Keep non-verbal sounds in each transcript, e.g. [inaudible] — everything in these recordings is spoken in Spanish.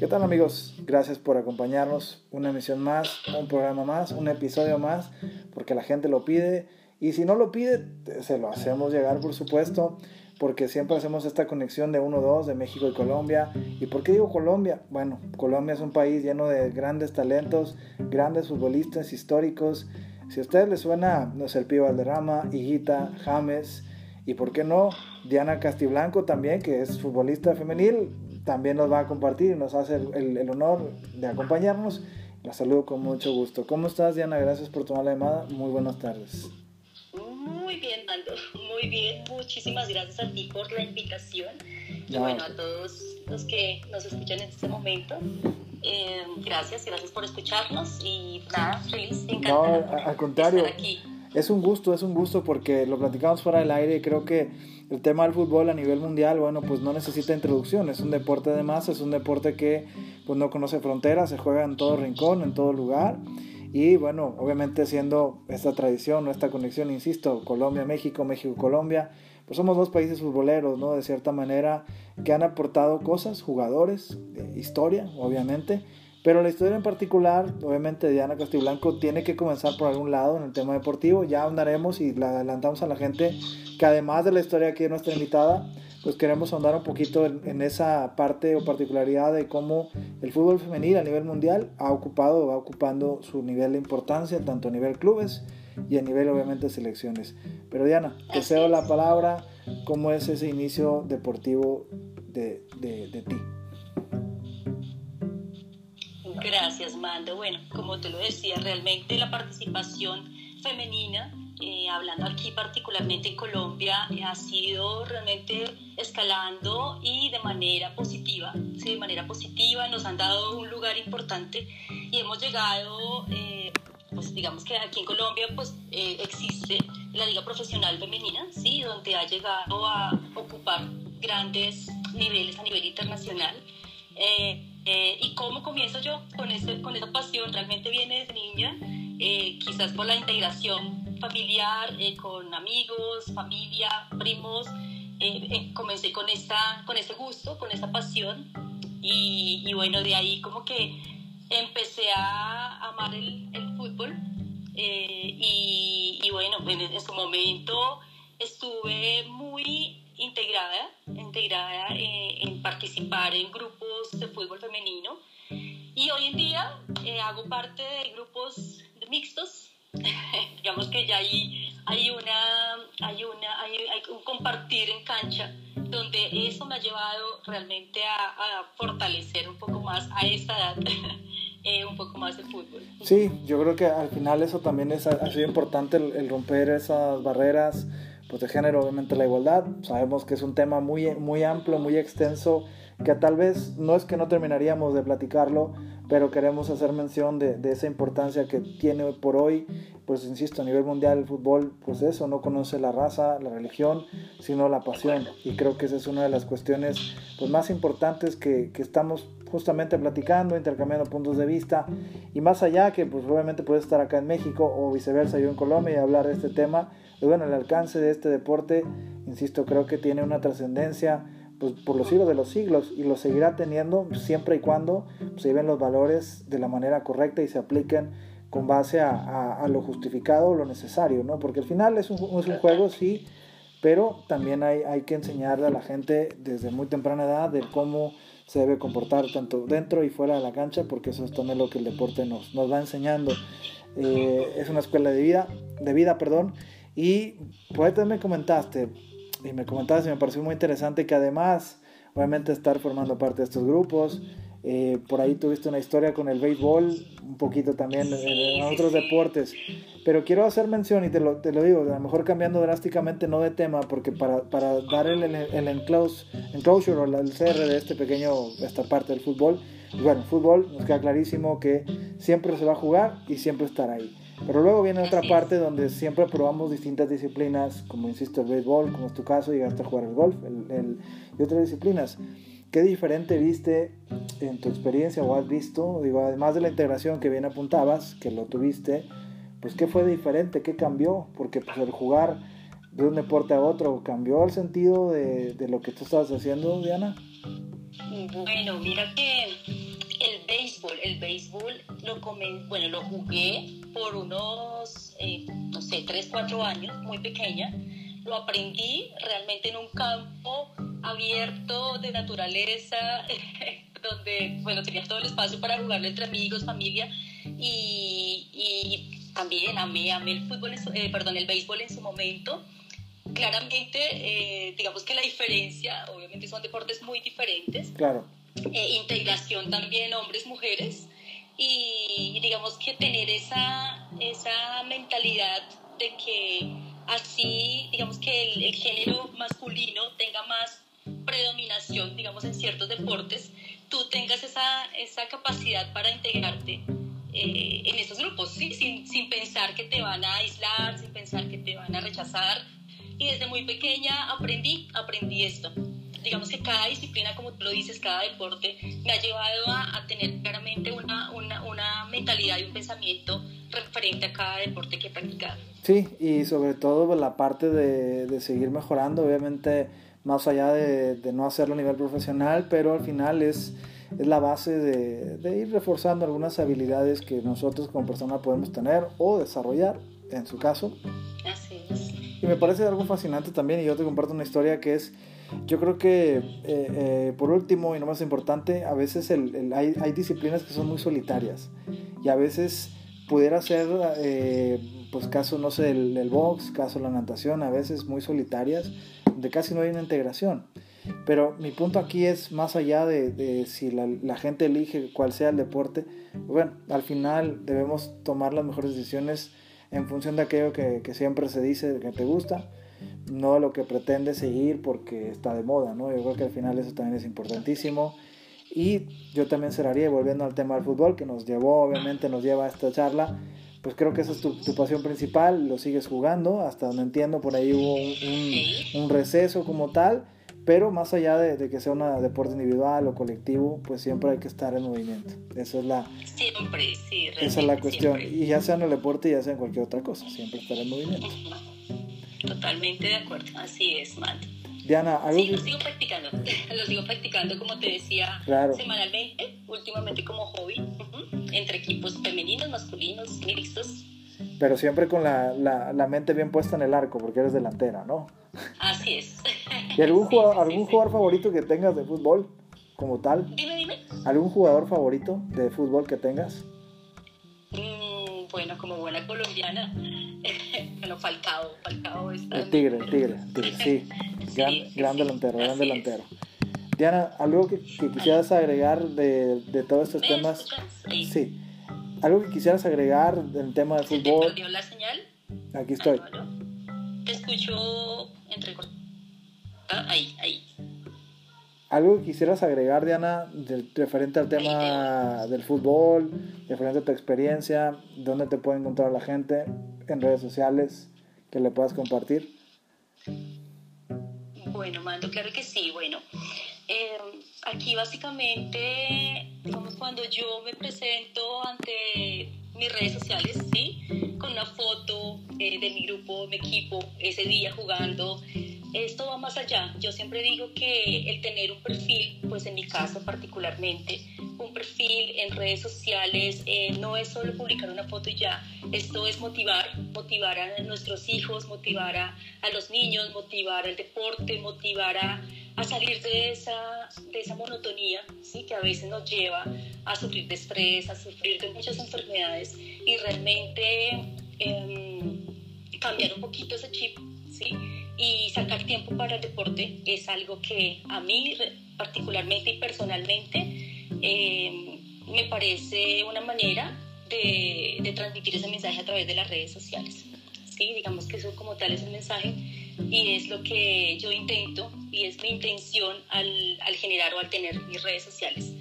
¿Qué tal amigos? Gracias por acompañarnos. Una emisión más, un programa más, un episodio más, porque la gente lo pide. Y si no lo pide, se lo hacemos llegar, por supuesto, porque siempre hacemos esta conexión de 1-2 de México y Colombia. ¿Y por qué digo Colombia? Bueno, Colombia es un país lleno de grandes talentos, grandes futbolistas históricos. Si a ustedes les suena, no sé, el Pío Valderrama, Higuita, James, y por qué no, Diana Castiblanco también, que es futbolista femenil, también nos va a compartir y nos hace el, honor de acompañarnos. La saludo con mucho gusto. ¿Cómo estás, Diana? Gracias por tomar la llamada. Muy buenas tardes. Muy bien, Nando. Muy bien. Muchísimas gracias a ti por la invitación. Y bueno, a todos los que nos escuchan en este momento. Eh, gracias, gracias por escucharnos y nada, feliz, encantada. No, al contrario. aquí. Es un gusto, es un gusto porque lo platicamos fuera del aire y creo que el tema del fútbol a nivel mundial, bueno, pues no necesita introducción, es un deporte de masa, es un deporte que pues no conoce fronteras, se juega en todo rincón, en todo lugar. Y bueno, obviamente siendo esta tradición, esta conexión, insisto, Colombia, México, México, Colombia, pues somos dos países futboleros, ¿no? De cierta manera, que han aportado cosas, jugadores, historia, obviamente, pero la historia en particular, obviamente Diana Castiblanco tiene que comenzar por algún lado en el tema deportivo. Ya ahondaremos y la adelantamos a la gente que además de la historia aquí de nuestra invitada, pues queremos ahondar un poquito en, esa parte o particularidad de cómo el fútbol femenil a nivel mundial ha ocupado o va ocupando su nivel de importancia, tanto a nivel clubes y a nivel obviamente selecciones. Pero Diana, te cedo la palabra, ¿cómo es ese inicio deportivo de, de, de ti? Gracias, Mando. Bueno, como te lo decía, realmente la participación femenina, eh, hablando aquí particularmente en Colombia, eh, ha sido realmente escalando y de manera positiva, sí, de manera positiva, nos han dado un lugar importante y hemos llegado, eh, pues digamos que aquí en Colombia pues existe la Liga Profesional Femenina, sí, donde ha llegado a ocupar grandes niveles a nivel internacional. Eh, ¿Y cómo comienzo yo con, ese, con esa pasión? Realmente viene desde niña, eh, quizás por la integración familiar, eh, con amigos, familia, primos. comencé con, esta, con este gusto, con esta pasión. Y, bueno, de ahí como que empecé a amar el, fútbol. Y, y, bueno, en, en su momento estuve muy integrada, integrada eh, en participar en grupos de fútbol femenino y hoy en día eh, hago parte de grupos mixtos. [laughs] Digamos que ya hay, hay, una, hay, una, hay, un compartir en cancha donde eso me ha llevado realmente a, fortalecer un poco más a esta edad. [laughs] Eh, un poco más el fútbol. Sí, yo creo que al final eso también es, ha sido importante el romper esas barreras, pues de género, obviamente la igualdad. Sabemos que es un tema muy, muy amplio, muy extenso, que tal vez no es que no terminaríamos de platicarlo, pero queremos hacer mención de, de, esa importancia que tiene por hoy, pues insisto, a nivel mundial el fútbol, pues eso, no conoce la raza, la religión, sino la pasión. Y creo que esa es una de las cuestiones pues, más importantes que, que estamos justamente platicando, intercambiando puntos de vista y más allá que pues obviamente puede estar acá en México o viceversa yo en Colombia y hablar de este tema, pues bueno, el alcance de este deporte, insisto, creo que tiene una trascendencia pues, por los siglos de los siglos y lo seguirá teniendo siempre y cuando se lleven los valores de la manera correcta y se apliquen con base a, lo justificado lo necesario, ¿no? Porque al final es un, es un juego, sí, pero también hay, hay que enseñarle a la gente desde muy temprana edad de cómo se debe comportar tanto dentro y fuera de la cancha, porque eso es también lo que el deporte nos, nos va enseñando. Eh, es una escuela de vida, de vida, perdón, y por ahí me comentaste, y me comentaste, y me pareció muy interesante que además, obviamente, estar formando parte de estos grupos, eh, por ahí tuviste una historia con el béisbol, un poquito también en, otros deportes. Pero quiero hacer mención, y te lo, te lo, digo, a lo mejor cambiando drásticamente, no de tema, porque para, para dar el, el, enclose, enclosure o el cierre de este pequeño, esta parte del fútbol, bueno, fútbol nos queda clarísimo que siempre se va a jugar y siempre estar ahí. Pero luego viene otra parte donde siempre probamos distintas disciplinas, como insisto, el béisbol, como es tu caso, llegaste a jugar el golf el, y otras disciplinas. ¿Qué diferente viste en tu experiencia o has visto? Digo, además de la integración que bien apuntabas, que lo tuviste, pues ¿qué fue diferente? ¿Qué cambió? Porque pues el jugar de un deporte a otro, ¿cambió el sentido de, de lo que tú estabas haciendo, Diana? Bueno, mira que el béisbol lo, bueno, lo jugué por unos, eh, no sé, 3, 4 años, muy pequeña. Lo aprendí realmente en un campo abierto de naturaleza, [laughs] donde, bueno, tenía todo el espacio para jugarlo entre amigos, familia, y, y también amé, amé el fútbol, eh, perdón, el béisbol en su momento. Claramente, eh, digamos que la diferencia, obviamente son deportes muy diferentes. Claro. Eh, integración también hombres, mujeres, y digamos que tener esa, esa mentalidad de que así, digamos que el, el género masculino tenga más predominación, digamos, en ciertos deportes, tú tengas esa, esa capacidad para integrarte eh, en estos grupos, ¿sí? sin, sin pensar que te van a aislar, sin pensar que te van a rechazar. Y desde muy pequeña aprendí, aprendí esto. Digamos que cada disciplina, como tú lo dices, cada deporte me ha llevado a, a tener claramente una, una, una mentalidad y un pensamiento referente a cada deporte que he practicado. Sí, y sobre todo la parte de, de seguir mejorando, obviamente más allá de, de, no hacerlo a nivel profesional, pero al final es, es la base de, de, ir reforzando algunas habilidades que nosotros como persona podemos tener o desarrollar, en su caso. Así es. Y me parece algo fascinante también, y yo te comparto una historia que es, yo creo que eh, eh, por último y no más importante, a veces el, el, hay, hay, disciplinas que son muy solitarias y a veces pudiera ser, eh, pues caso, no sé, el, el box, caso la natación, a veces muy solitarias de casi no hay una integración. Pero mi punto aquí es más allá de, de si la, la, gente elige cuál sea el deporte, bueno, al final debemos tomar las mejores decisiones en función de aquello que, que siempre se dice que te gusta, no lo que pretende seguir porque está de moda, ¿no? Yo creo que al final eso también es importantísimo. Y yo también cerraría, volviendo al tema del fútbol, que nos llevó, obviamente nos lleva a esta charla, pues creo que esa es tu, tu, pasión principal, lo sigues jugando, hasta donde entiendo por ahí hubo un, un, un receso como tal, pero más allá de, de, que sea un deporte individual o colectivo, pues siempre hay que estar en movimiento. Esa es la, siempre, sí, esa es la cuestión. Siempre. Y ya sea en el deporte, ya sea en cualquier otra cosa, siempre estar en movimiento. Totalmente de acuerdo, así es, Matt. Diana, ¿algo sí, lo sigo practicando, [laughs] lo sigo practicando como te decía, claro. semanalmente, últimamente como hobby, uh -huh, entre equipos femeninos, masculinos, mixtos. Pero siempre con la, la, la, mente bien puesta en el arco, porque eres delantera, ¿no? Así es. [laughs] ¿Y algún, sí, jugador, sí, algún sí, jugador favorito que tengas de fútbol como tal? Dime, dime. ¿Algún jugador favorito de fútbol que tengas? Mm, bueno, como buena colombiana, bueno, Falcao, Falcao está... El tigre, el tigre, el tigre, sí. [laughs] gran, gran delantero, gran delantero. Diana, ¿algo que, que, quisieras agregar de, de todos estos temas? Sí. ¿Algo que quisieras agregar del tema del fútbol? ¿Te perdió la señal? Aquí estoy. Ah, no, Te escucho entre... Ah, ahí, ahí. ¿Algo que quisieras agregar, Diana, referente al tema del fútbol, referente a tu experiencia, dónde te puede encontrar la gente en redes sociales que le puedas compartir? Bueno, Mando, claro que sí. Bueno, eh, aquí básicamente, digamos, cuando yo me presento ante mis redes sociales, ¿sí? Con una foto eh, de mi grupo, mi equipo, ese día jugando, esto va más allá. Yo siempre digo que el tener un perfil, pues en mi caso particularmente, un perfil en redes sociales eh, no es solo publicar una foto y ya. Esto es motivar, motivar a nuestros hijos, motivar a, a los niños, motivar al deporte, motivar a, a salir de esa, de esa monotonía ¿sí? que a veces nos lleva a sufrir de estrés, a sufrir de muchas enfermedades y realmente eh, cambiar un poquito ese chip. ¿sí? y sacar tiempo para el deporte es algo que a mí particularmente y personalmente eh, me parece una manera de, de, transmitir ese mensaje a través de las redes sociales. Sí, digamos que eso como tal es el mensaje y es lo que yo intento y es mi intención al, al generar o al tener mis redes sociales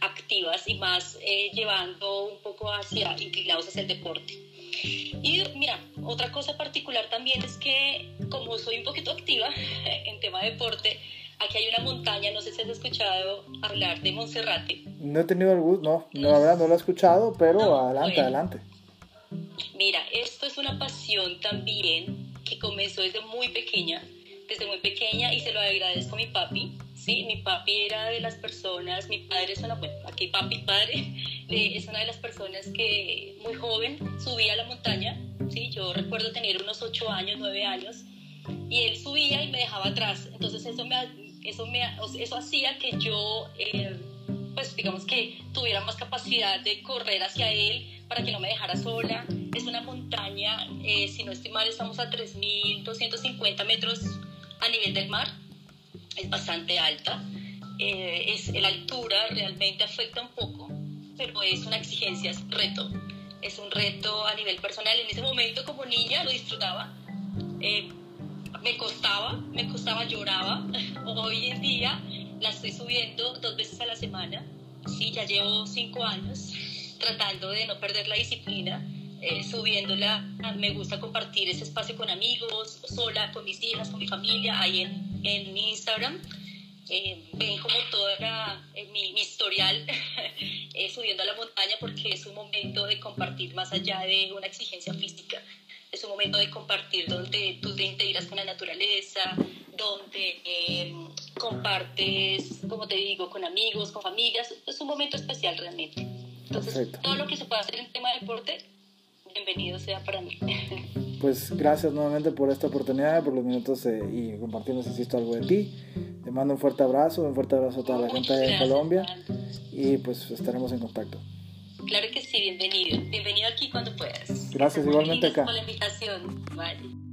activas y más eh, llevando un poco hacia inclinados hacia el deporte. Y mira, otra cosa particular también es que como soy un poquito activa [laughs] en tema de deporte, aquí hay una montaña, no sé si has escuchado hablar de Monserrate. No he tenido el gusto, no, no, la verdad no lo he escuchado, pero no, adelante, bueno. adelante. Mira, esto es una pasión también que comenzó desde muy pequeña, desde muy pequeña y se lo agradezco a mi papi, ¿sí? Mi papi era de las personas, mi padre es una, bueno, aquí papi, padre, [laughs] es una de las personas que muy joven subía a la montaña, ¿sí? yo recuerdo tener unos 8 años, 9 años, y él subía y me dejaba atrás, entonces eso, me, eso, me, eso hacía que yo, eh, pues digamos que tuviera más capacidad de correr hacia él para que no me dejara sola. Es una montaña, eh, si no estoy mal, estamos a 3.250 metros a nivel del mar, es bastante alta. Eh, es, la altura realmente afecta un poco, pero es una exigencia, es un reto. Es un reto a nivel personal. En ese momento como niña lo disfrutaba. Eh, me costaba, me costaba, lloraba. [laughs] Hoy en día la estoy subiendo dos veces a la semana. Sí, ya llevo cinco años tratando de no perder la disciplina, eh, subiéndola. Me gusta compartir ese espacio con amigos, sola, con mis hijas, con mi familia, ahí en, en Instagram. Eh, ven como toda eh, mi, mi, historial [laughs] eh, subiendo a la montaña porque es un momento de compartir más allá de una exigencia física. Es un momento de compartir donde tú te integras con la naturaleza, donde compartes, como te digo, con amigos, con familias. Es un momento especial realmente. Entonces, todo lo que se pueda hacer en tema de deporte, bienvenido sea para mí. [laughs] Pues gracias nuevamente por esta oportunidad, por los minutos y compartirnos, insisto, algo de ti. Te mando un fuerte abrazo, un fuerte abrazo a toda la gente de Colombia y pues estaremos en contacto. Claro que sí, bienvenido. Bienvenido aquí cuando puedas. Gracias, igualmente acá. por la invitación. Vale.